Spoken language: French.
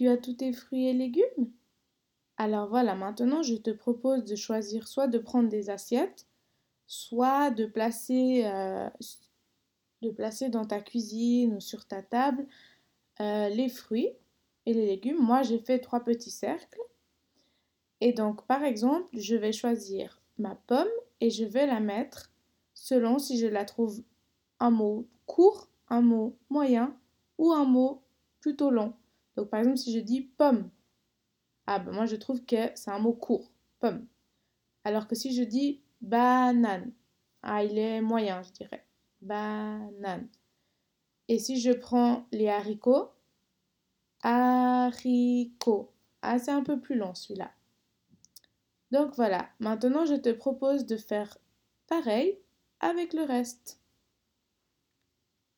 Tu as tous tes fruits et légumes? Alors voilà, maintenant je te propose de choisir soit de prendre des assiettes, soit de placer, euh, de placer dans ta cuisine ou sur ta table euh, les fruits et les légumes. Moi, j'ai fait trois petits cercles. Et donc, par exemple, je vais choisir ma pomme et je vais la mettre selon si je la trouve un mot court, un mot moyen ou un mot plutôt long. Donc, par exemple, si je dis pomme, ah ben moi je trouve que c'est un mot court, pomme. Alors que si je dis banane, ah il est moyen, je dirais. Banane. Et si je prends les haricots, haricots. Ah, c'est un peu plus long celui-là. Donc voilà, maintenant je te propose de faire pareil avec le reste.